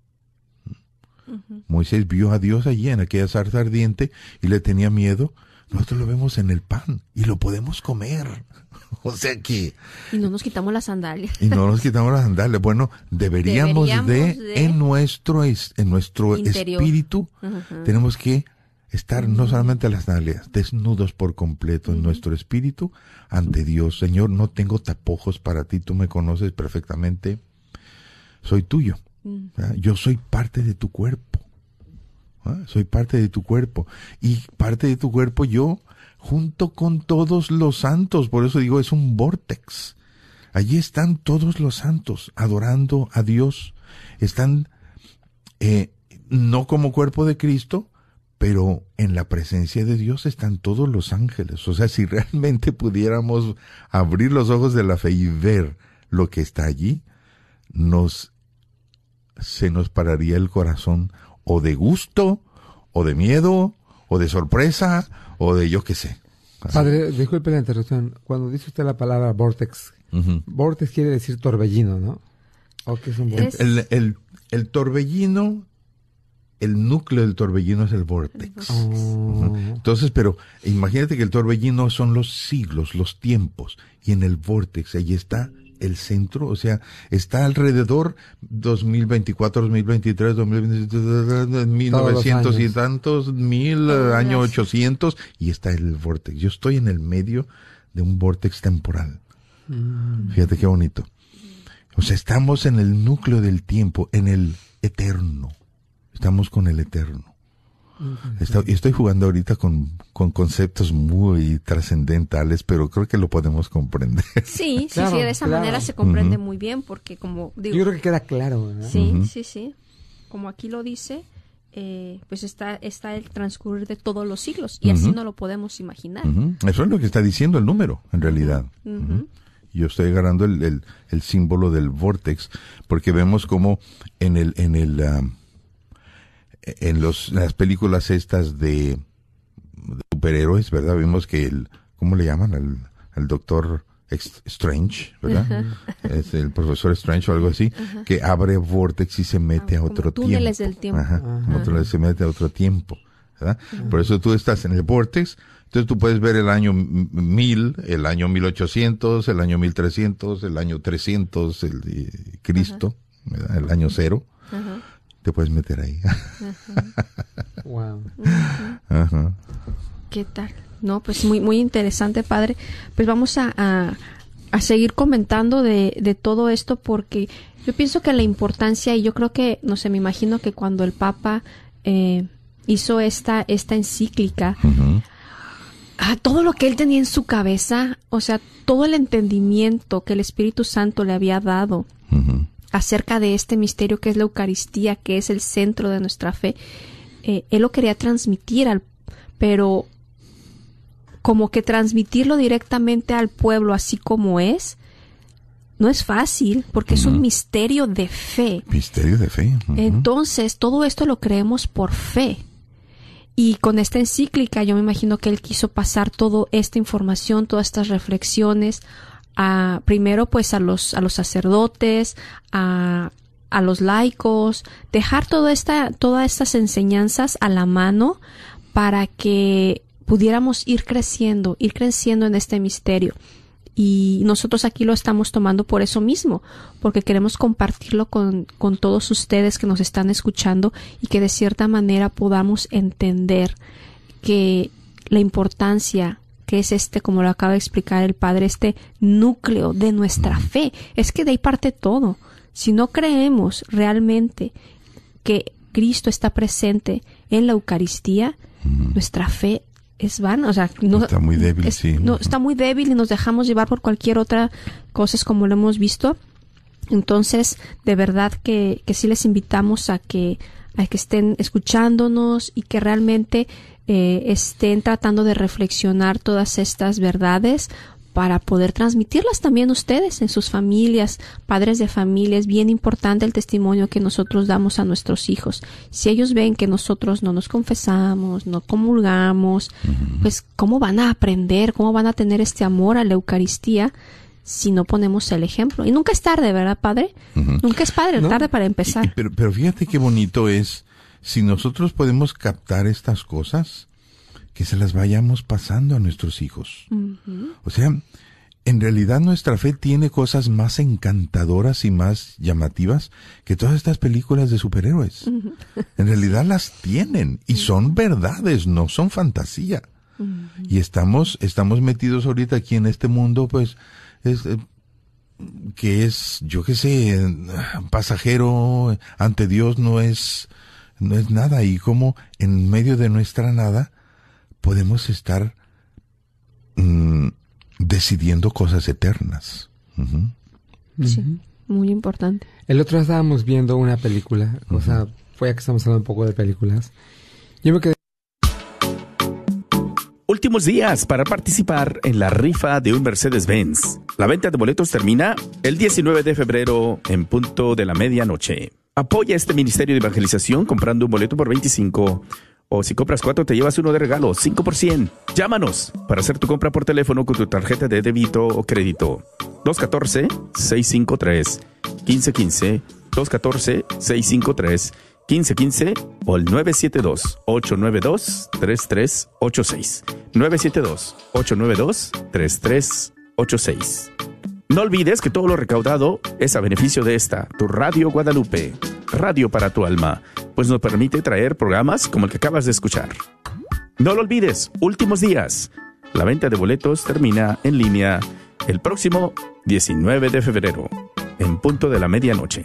Moisés vio a Dios allí en aquella zarza ardiente y le tenía miedo nosotros lo vemos en el pan y lo podemos comer. O sea que... Y no nos quitamos las sandalias. Y no nos quitamos las sandalias. Bueno, deberíamos, de, en nuestro, en nuestro espíritu, tenemos que estar no solamente las sandalias, desnudos por completo en nuestro espíritu ante Dios. Señor, no tengo tapojos para ti, tú me conoces perfectamente, soy tuyo. Yo soy parte de tu cuerpo. Soy parte de tu cuerpo. Y parte de tu cuerpo yo junto con todos los santos. Por eso digo, es un vortex. Allí están todos los santos adorando a Dios. Están eh, no como cuerpo de Cristo, pero en la presencia de Dios están todos los ángeles. O sea, si realmente pudiéramos abrir los ojos de la fe y ver lo que está allí, nos se nos pararía el corazón o de gusto, o de miedo, o de sorpresa, o de yo qué sé. Padre, disculpe la interrupción. Cuando dice usted la palabra vortex, vortex quiere decir torbellino, ¿no? ¿O qué es un vortex? El, el, torbellino, el núcleo del torbellino es el vortex. Oh. Entonces, pero imagínate que el torbellino son los siglos, los tiempos, y en el vortex, allí está el centro, o sea, está alrededor 2024, 2023, 2023, 1900 y tantos, mil, año 800, y está el vortex. Yo estoy en el medio de un vortex temporal. Mm. Fíjate qué bonito. O sea, estamos en el núcleo del tiempo, en el eterno. Estamos con el eterno. Estoy, estoy jugando ahorita con, conceptos muy trascendentales, pero creo que lo podemos comprender. Sí, sí, sí, de esa manera se comprende muy bien, porque como digo... Yo creo que queda claro. Sí, sí, sí. Como aquí lo dice, eh, pues está, está el transcurrir de todos los siglos, y así no lo podemos imaginar. Eso es lo que está diciendo el número, en realidad. Yo estoy agarrando el, el, símbolo del vortex, porque vemos como en el... En el ah, en los, las películas estas de, superhéroes, ¿verdad? Vimos que el, ¿cómo le llaman? El, el doctor Strange, ¿verdad? Es el profesor Strange o algo así, que abre vortex y se mete a otro tiempo. del tiempo. Ajá, se mete a otro tiempo, ¿verdad? Por eso tú estás en el vortex, entonces tú puedes ver el año 1000, el año 1800, el año 1300, el año 300, el de Cristo, ¿verdad? el año cero te puedes meter ahí. wow. ¿Qué tal? No, pues muy, muy interesante, padre. Pues vamos a, a, seguir comentando de, de, todo esto porque yo pienso que la importancia, y yo creo que, no sé, me imagino que cuando el Papa eh, hizo esta, esta encíclica, todo lo que él tenía en su cabeza, o sea, todo el entendimiento que el Espíritu Santo le había dado, acerca de este misterio que es la Eucaristía, que es el centro de nuestra fe. Eh, él lo quería transmitir, al, pero como que transmitirlo directamente al pueblo así como es, no es fácil porque es un misterio de fe. Misterio de fe. Entonces, todo esto lo creemos por fe. Y con esta encíclica yo me imagino que él quiso pasar toda esta información, todas estas reflexiones a, primero pues a los, a los sacerdotes, a, a los laicos, dejar toda esta, todas estas enseñanzas a la mano para que pudiéramos ir creciendo, ir creciendo en este misterio. Y nosotros aquí lo estamos tomando por eso mismo, porque queremos compartirlo con, con todos ustedes que nos están escuchando y que de cierta manera podamos entender que la importancia que es este, como lo acaba de explicar el Padre, este núcleo de nuestra fe. Es que de ahí parte todo. Si no creemos realmente que Cristo está presente en la Eucaristía, nuestra fe es vana, o sea, no, está muy débil, sí. No, está muy débil y nos dejamos llevar por cualquier otra cosa, como lo hemos visto. Entonces, de verdad que, que sí les invitamos a que, a que estén escuchándonos y que realmente eh, estén tratando de reflexionar todas estas verdades para poder transmitirlas también ustedes en sus familias, padres de familia. Es bien importante el testimonio que nosotros damos a nuestros hijos. Si ellos ven que nosotros no nos confesamos, no comulgamos, pues cómo van a aprender, cómo van a tener este amor a la Eucaristía si no ponemos el ejemplo. Y nunca es tarde, ¿verdad, padre? Nunca es padre, tarde para empezar. pero, pero fíjate qué bonito es si nosotros podemos captar estas cosas, que se las vayamos pasando a nuestros hijos. O sea, en realidad nuestra fe tiene cosas más encantadoras y más llamativas que todas estas películas de superhéroes. En realidad las tienen y son verdades, no son fantasía. Y estamos, estamos metidos ahorita aquí en este mundo, pues, es, eh, que es, yo qué sé, pasajero ante Dios no es, no es nada. Y como en medio de nuestra nada podemos estar mm, decidiendo cosas eternas. Sí, muy importante. El otro día estábamos viendo una película, o sea, fue que estamos hablando un poco de películas. Yo me quedé Últimos días para participar en la rifa de un Mercedes-Benz. La venta de boletos termina el 19 de febrero en punto de la medianoche. Apoya este ministerio de evangelización comprando un boleto por 25 o si compras cuatro te llevas uno de regalo, 5%. Llámanos para hacer tu compra por teléfono con tu tarjeta de débito o crédito. 214-653-1515. 214-653. 1515 o el 972-892-3386. 972-892-3386. No olvides que todo lo recaudado es a beneficio de esta, tu Radio Guadalupe, radio para tu alma, pues nos permite traer programas como el que acabas de escuchar. No lo olvides, últimos días. La venta de boletos termina en línea el próximo 19 de febrero, en punto de la medianoche.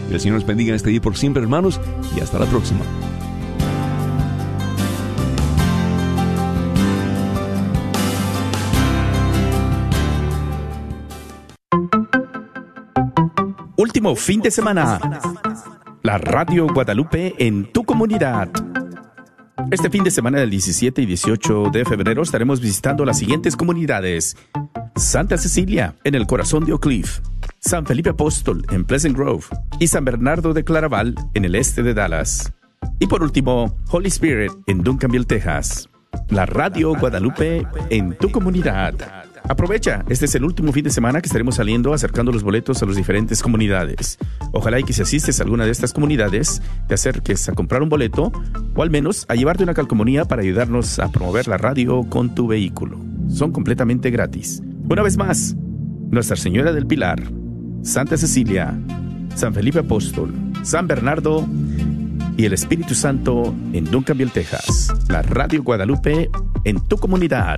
El Señor nos bendiga en este día por siempre, hermanos, y hasta la próxima. Último fin de semana. La Radio Guadalupe en tu comunidad. Este fin de semana del 17 y 18 de febrero estaremos visitando las siguientes comunidades. Santa Cecilia, en el corazón de Oak Cliff. San Felipe Apóstol, en Pleasant Grove. Y San Bernardo de Claraval, en el este de Dallas. Y por último, Holy Spirit, en Duncanville, Texas. La Radio Guadalupe en tu comunidad. Aprovecha, este es el último fin de semana que estaremos saliendo acercando los boletos a las diferentes comunidades. Ojalá y que si asistes a alguna de estas comunidades, te acerques a comprar un boleto o al menos a llevarte una calcomanía para ayudarnos a promover la radio con tu vehículo. Son completamente gratis. Una vez más, Nuestra Señora del Pilar, Santa Cecilia, San Felipe Apóstol, San Bernardo y el Espíritu Santo en Duncanville, Texas. La Radio Guadalupe en tu comunidad.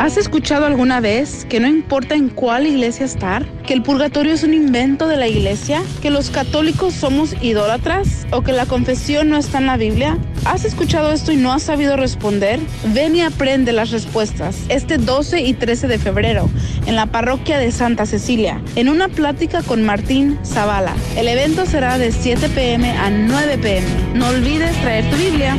¿Has escuchado alguna vez que no importa en cuál iglesia estar, que el purgatorio es un invento de la iglesia, que los católicos somos idólatras o que la confesión no está en la Biblia? ¿Has escuchado esto y no has sabido responder? Ven y aprende las respuestas este 12 y 13 de febrero en la parroquia de Santa Cecilia, en una plática con Martín Zavala. El evento será de 7 pm a 9 pm. No olvides traer tu Biblia.